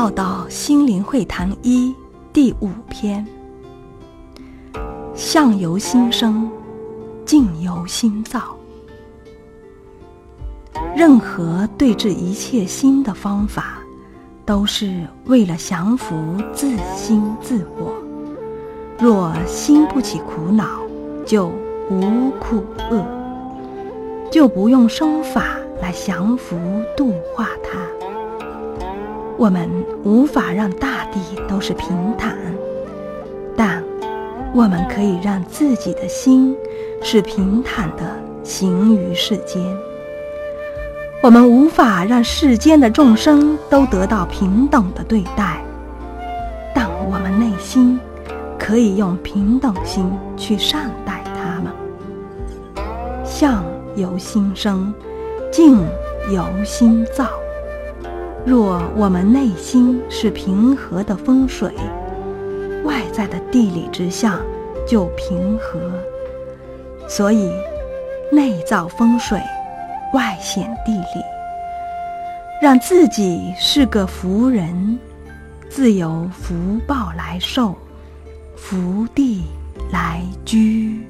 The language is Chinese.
浩道心灵会谈一第五篇：相由心生，境由心造。任何对治一切心的方法，都是为了降服自心自我。若心不起苦恼，就无苦厄，就不用生法来降服度化它。我们无法让大地都是平坦，但我们可以让自己的心是平坦的行于世间。我们无法让世间的众生都得到平等的对待，但我们内心可以用平等心去善待他们。相由心生，境由心造。若我们内心是平和的风水，外在的地理之象就平和。所以，内造风水，外显地理，让自己是个福人，自有福报来受，福地来居。